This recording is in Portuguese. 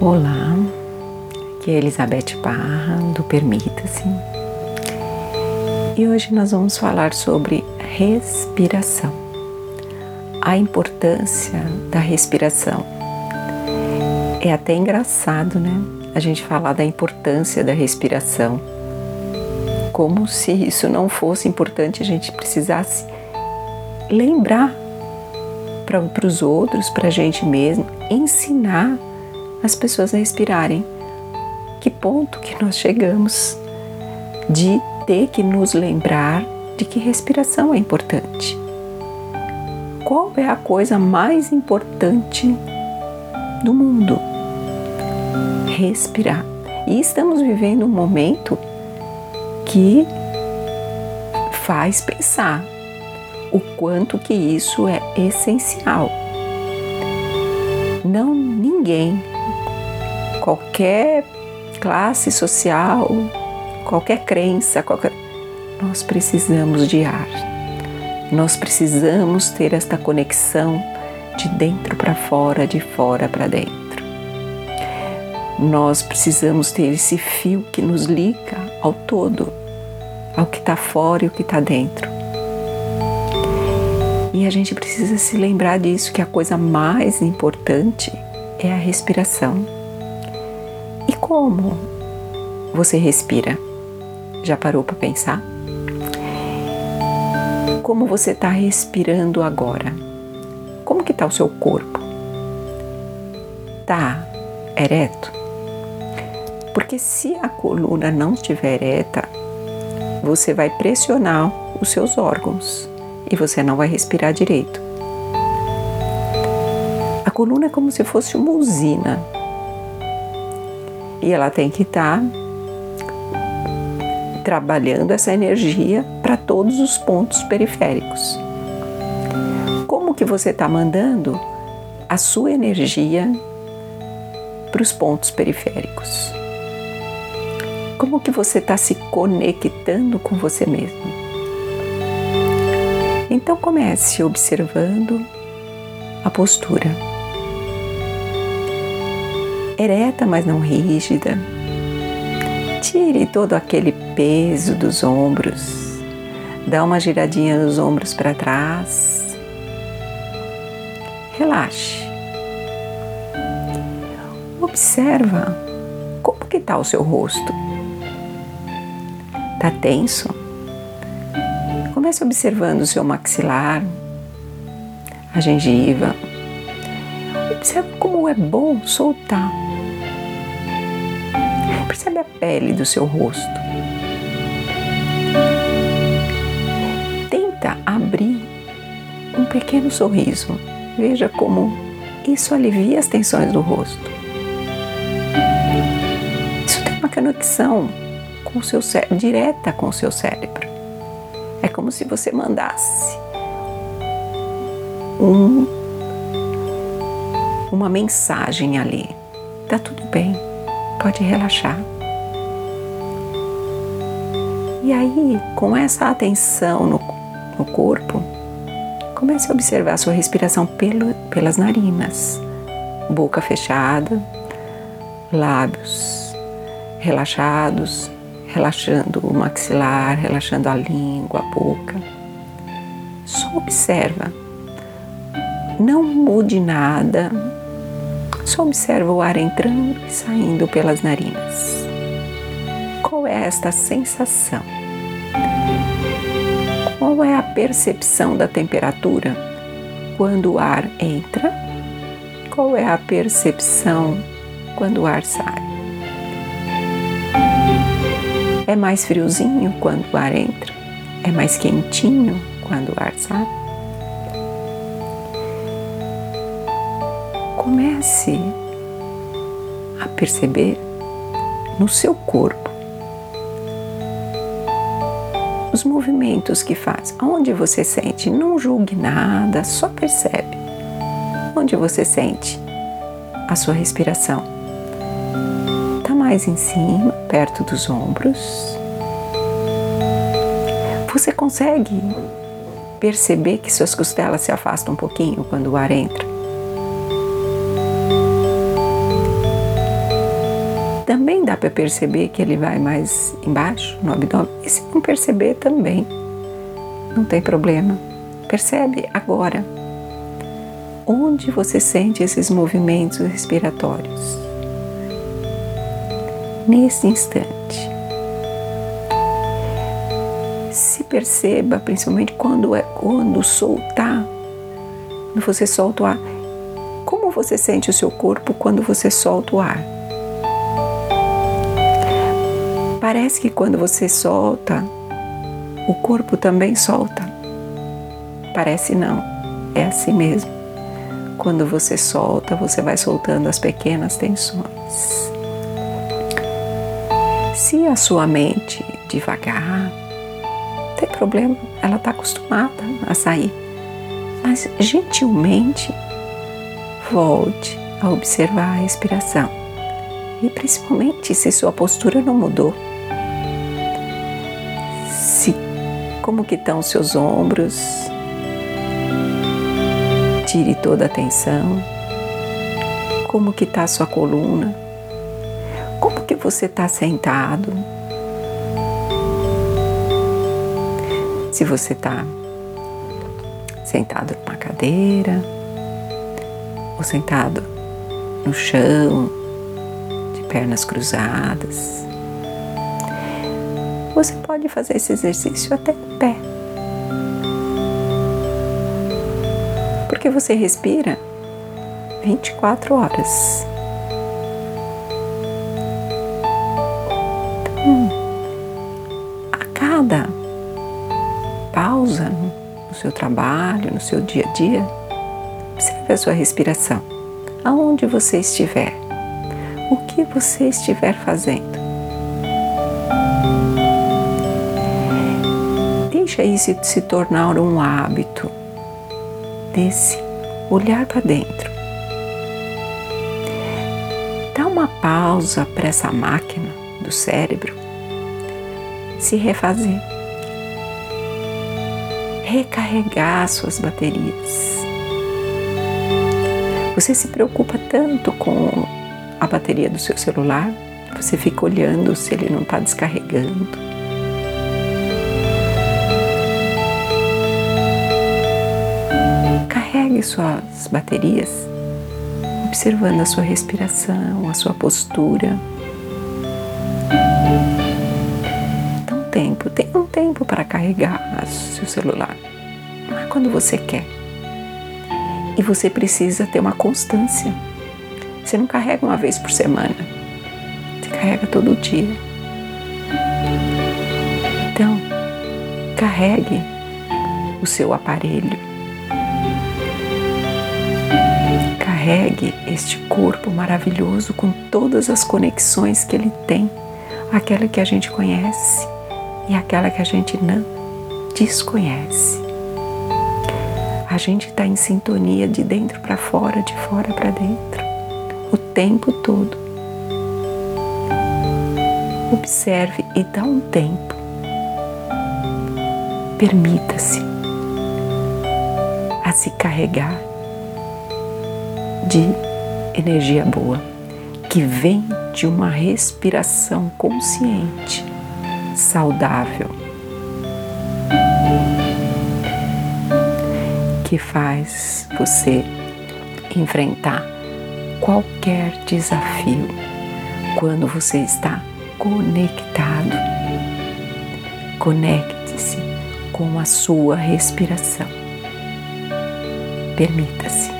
Olá, aqui é Elizabeth Parra do Permita-se e hoje nós vamos falar sobre respiração, a importância da respiração. É até engraçado, né? A gente falar da importância da respiração, como se isso não fosse importante, a gente precisasse lembrar para os outros, para a gente mesmo, ensinar as pessoas a respirarem. Que ponto que nós chegamos de ter que nos lembrar de que respiração é importante. Qual é a coisa mais importante do mundo? Respirar. E estamos vivendo um momento que faz pensar o quanto que isso é essencial. Não ninguém qualquer classe social, qualquer crença, qualquer... nós precisamos de ar. Nós precisamos ter esta conexão de dentro para fora, de fora para dentro. Nós precisamos ter esse fio que nos liga ao todo, ao que está fora e o que está dentro. E a gente precisa se lembrar disso, que a coisa mais importante é a respiração como você respira? Já parou para pensar? Como você está respirando agora? Como que está o seu corpo? Tá ereto? Porque se a coluna não estiver ereta, você vai pressionar os seus órgãos e você não vai respirar direito. A coluna é como se fosse uma usina e ela tem que estar tá trabalhando essa energia para todos os pontos periféricos. Como que você está mandando a sua energia para os pontos periféricos? Como que você está se conectando com você mesmo? Então comece observando a postura ereta, mas não rígida. Tire todo aquele peso dos ombros. Dá uma giradinha nos ombros para trás. Relaxe. Observa como que está o seu rosto. Está tenso? Comece observando o seu maxilar, a gengiva. Observe como é bom soltar Percebe a pele do seu rosto. Tenta abrir um pequeno sorriso. Veja como isso alivia as tensões do rosto. Isso tem uma conexão com seu direta com o seu cérebro. É como se você mandasse um, uma mensagem ali. Tá tudo bem pode relaxar. E aí, com essa atenção no, no corpo, comece a observar a sua respiração pelo, pelas narinas, boca fechada, lábios relaxados, relaxando o maxilar, relaxando a língua, a boca. Só observa. Não mude nada, só observa o ar entrando e saindo pelas narinas. Qual é esta sensação? Qual é a percepção da temperatura quando o ar entra? Qual é a percepção quando o ar sai? É mais friozinho quando o ar entra? É mais quentinho quando o ar sai? Comece a perceber no seu corpo os movimentos que faz, onde você sente, não julgue nada, só percebe onde você sente a sua respiração. Está mais em cima, perto dos ombros. Você consegue perceber que suas costelas se afastam um pouquinho quando o ar entra? Para perceber que ele vai mais embaixo no abdômen. E se não perceber também, não tem problema. Percebe agora onde você sente esses movimentos respiratórios. Nesse instante. Se perceba, principalmente quando é quando soltar, quando você solta o ar. Como você sente o seu corpo quando você solta o ar? Parece que quando você solta, o corpo também solta. Parece não, é assim mesmo. Quando você solta, você vai soltando as pequenas tensões. Se a sua mente devagar, tem problema, ela está acostumada a sair. Mas gentilmente volte a observar a respiração. E principalmente se sua postura não mudou. Como que estão os seus ombros? Tire toda a tensão. Como que está a sua coluna? Como que você está sentado? Se você está sentado numa cadeira ou sentado no chão, de pernas cruzadas. Pode fazer esse exercício até em pé. porque você respira 24 horas. Então, a cada pausa no seu trabalho, no seu dia a dia, observe a sua respiração. Aonde você estiver, o que você estiver fazendo. Deixa isso se tornar um hábito desse olhar para dentro. Dá uma pausa para essa máquina do cérebro se refazer, recarregar suas baterias. Você se preocupa tanto com a bateria do seu celular, você fica olhando se ele não está descarregando Suas baterias, observando a sua respiração, a sua postura. Dá um tempo, tem um tempo para carregar seu celular. Não é quando você quer. E você precisa ter uma constância. Você não carrega uma vez por semana. Você carrega todo dia. Então, carregue o seu aparelho carregue este corpo maravilhoso com todas as conexões que ele tem, aquela que a gente conhece e aquela que a gente não desconhece. A gente está em sintonia de dentro para fora, de fora para dentro, o tempo todo. Observe e dá um tempo. Permita-se a se carregar de energia boa, que vem de uma respiração consciente, saudável, que faz você enfrentar qualquer desafio quando você está conectado. Conecte-se com a sua respiração. Permita-se.